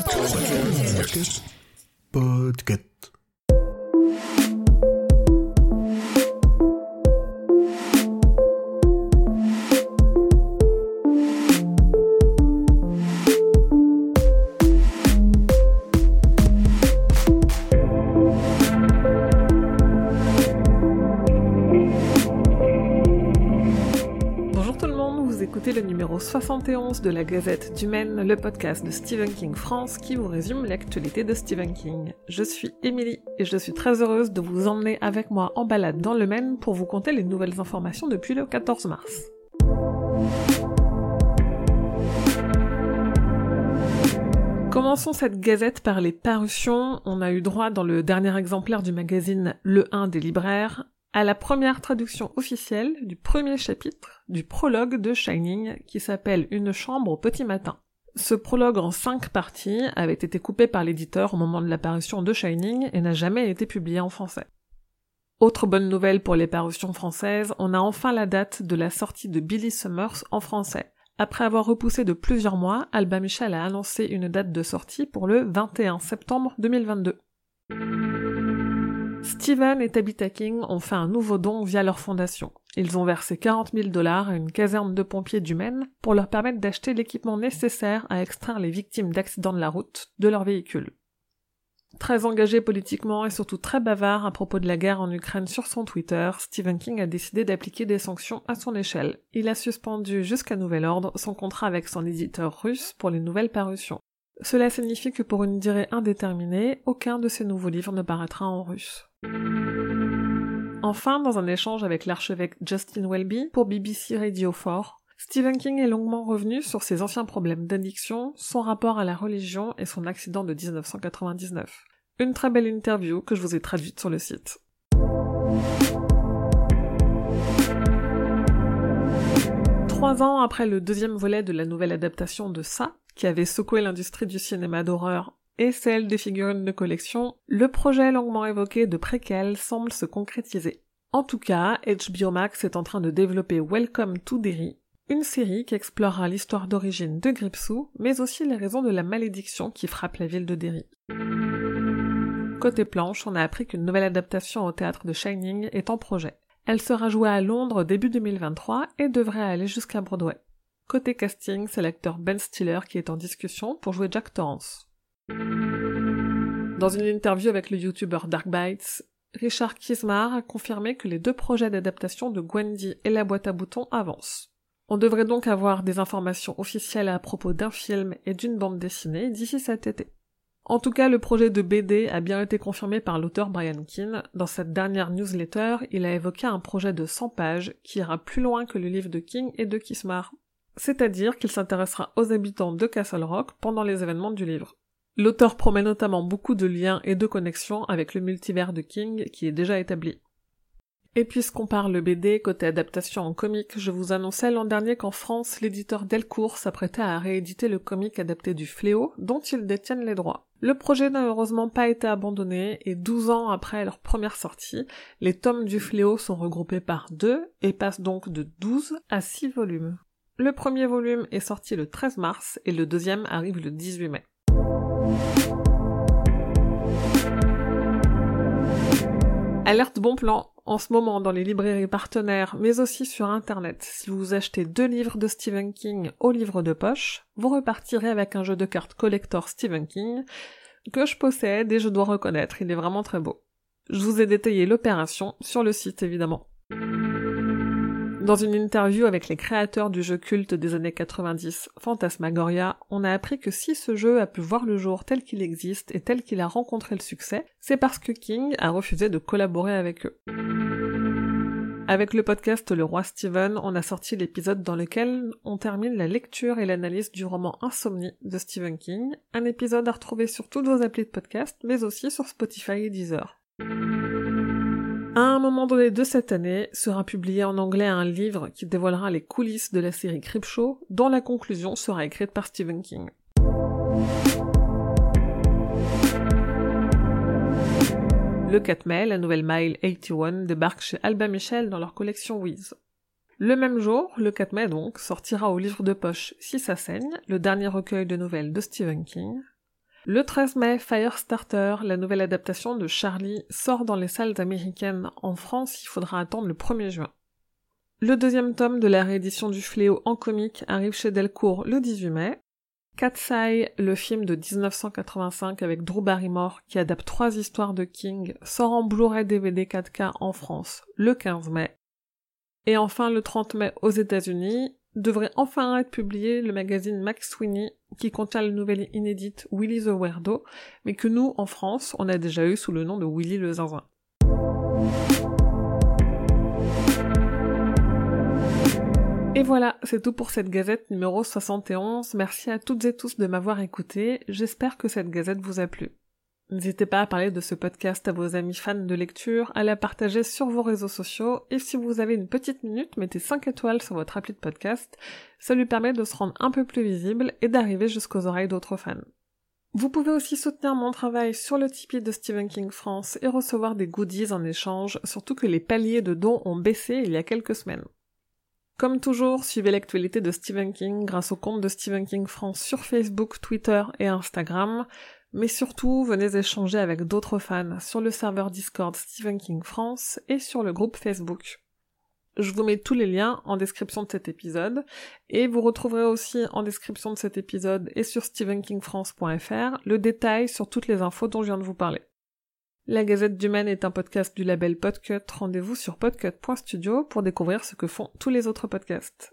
Podcast. Bonjour numéro 71 de la Gazette du Maine, le podcast de Stephen King France qui vous résume l'actualité de Stephen King. Je suis Émilie et je suis très heureuse de vous emmener avec moi en balade dans le Maine pour vous conter les nouvelles informations depuis le 14 mars. Commençons cette gazette par les parutions. On a eu droit dans le dernier exemplaire du magazine Le 1 des libraires à la première traduction officielle du premier chapitre du prologue de Shining qui s'appelle Une chambre au petit matin. Ce prologue en cinq parties avait été coupé par l'éditeur au moment de l'apparition de Shining et n'a jamais été publié en français. Autre bonne nouvelle pour les parutions françaises, on a enfin la date de la sortie de Billy Summers en français. Après avoir repoussé de plusieurs mois, Alba Michel a annoncé une date de sortie pour le 21 septembre 2022. Steven et Tabitha King ont fait un nouveau don via leur fondation. Ils ont versé 40 000 dollars à une caserne de pompiers du Maine pour leur permettre d'acheter l'équipement nécessaire à extraire les victimes d'accidents de la route de leur véhicule. Très engagé politiquement et surtout très bavard à propos de la guerre en Ukraine sur son Twitter, Stephen King a décidé d'appliquer des sanctions à son échelle. Il a suspendu jusqu'à nouvel ordre son contrat avec son éditeur russe pour les nouvelles parutions. Cela signifie que pour une durée indéterminée, aucun de ces nouveaux livres ne paraîtra en russe. Enfin, dans un échange avec l'archevêque Justin Welby pour BBC Radio 4, Stephen King est longuement revenu sur ses anciens problèmes d'addiction, son rapport à la religion et son accident de 1999. Une très belle interview que je vous ai traduite sur le site. Trois ans après le deuxième volet de la nouvelle adaptation de Ça, qui avait secoué l'industrie du cinéma d'horreur et celle des figurines de collection, le projet longuement évoqué de préquel semble se concrétiser. En tout cas, HBO Max est en train de développer Welcome to Derry, une série qui explorera l'histoire d'origine de Gripsou, mais aussi les raisons de la malédiction qui frappe la ville de Derry. Côté planche, on a appris qu'une nouvelle adaptation au théâtre de Shining est en projet. Elle sera jouée à Londres début 2023 et devrait aller jusqu'à Broadway. Côté casting, c'est l'acteur Ben Stiller qui est en discussion pour jouer Jack Torrance. Dans une interview avec le youtubeur Dark Bites, Richard Kismar a confirmé que les deux projets d'adaptation de Gwendy et la boîte à boutons avancent. On devrait donc avoir des informations officielles à propos d'un film et d'une bande dessinée d'ici cet été. En tout cas, le projet de BD a bien été confirmé par l'auteur Brian Keane. Dans cette dernière newsletter, il a évoqué un projet de 100 pages qui ira plus loin que le livre de King et de Kismar. C'est-à-dire qu'il s'intéressera aux habitants de Castle Rock pendant les événements du livre. L'auteur promet notamment beaucoup de liens et de connexions avec le multivers de King qui est déjà établi. Et puisqu'on parle BD côté adaptation en comic, je vous annonçais l'an dernier qu'en France, l'éditeur Delcourt s'apprêtait à rééditer le comic adapté du Fléau, dont ils détiennent les droits. Le projet n'a heureusement pas été abandonné, et 12 ans après leur première sortie, les tomes du Fléau sont regroupés par deux, et passent donc de 12 à 6 volumes. Le premier volume est sorti le 13 mars, et le deuxième arrive le 18 mai. Alerte bon plan en ce moment dans les librairies partenaires, mais aussi sur internet. Si vous achetez deux livres de Stephen King au livre de poche, vous repartirez avec un jeu de cartes collector Stephen King que je possède et je dois reconnaître, il est vraiment très beau. Je vous ai détaillé l'opération sur le site évidemment. Dans une interview avec les créateurs du jeu culte des années 90, Phantasmagoria, on a appris que si ce jeu a pu voir le jour tel qu'il existe et tel qu'il a rencontré le succès, c'est parce que King a refusé de collaborer avec eux. Avec le podcast Le Roi Steven, on a sorti l'épisode dans lequel on termine la lecture et l'analyse du roman Insomnie de Stephen King, un épisode à retrouver sur toutes vos applis de podcast, mais aussi sur Spotify et Deezer. À un moment donné de cette année, sera publié en anglais un livre qui dévoilera les coulisses de la série Creepshow, dont la conclusion sera écrite par Stephen King. Le 4 mai, la nouvelle Mile 81 débarque chez Alba Michel dans leur collection Wiz. Le même jour, le 4 mai donc, sortira au livre de poche Si ça saigne, le dernier recueil de nouvelles de Stephen King. Le 13 mai, Firestarter, la nouvelle adaptation de Charlie, sort dans les salles américaines. En France, il faudra attendre le 1er juin. Le deuxième tome de la réédition du Fléau en comique arrive chez Delcourt le 18 mai. Cat's Eye, le film de 1985 avec Drew Barrymore qui adapte trois histoires de King, sort en Blu-ray DVD 4K en France le 15 mai. Et enfin, le 30 mai aux États-Unis, devrait enfin être publié le magazine Max Sweeney qui contient la nouvelle inédite Willy the Weirdo, mais que nous, en France, on a déjà eu sous le nom de Willy le Zinzin. Et voilà, c'est tout pour cette gazette numéro 71. Merci à toutes et tous de m'avoir écouté. J'espère que cette gazette vous a plu. N'hésitez pas à parler de ce podcast à vos amis fans de lecture, à la partager sur vos réseaux sociaux, et si vous avez une petite minute, mettez 5 étoiles sur votre appli de podcast. Ça lui permet de se rendre un peu plus visible et d'arriver jusqu'aux oreilles d'autres fans. Vous pouvez aussi soutenir mon travail sur le Tipeee de Stephen King France et recevoir des goodies en échange, surtout que les paliers de dons ont baissé il y a quelques semaines. Comme toujours, suivez l'actualité de Stephen King grâce au compte de Stephen King France sur Facebook, Twitter et Instagram, mais surtout venez échanger avec d'autres fans sur le serveur Discord Stephen King France et sur le groupe Facebook. Je vous mets tous les liens en description de cet épisode et vous retrouverez aussi en description de cet épisode et sur stephenkingfrance.fr le détail sur toutes les infos dont je viens de vous parler. La Gazette du Maine est un podcast du label Podcut. Rendez-vous sur podcut.studio pour découvrir ce que font tous les autres podcasts.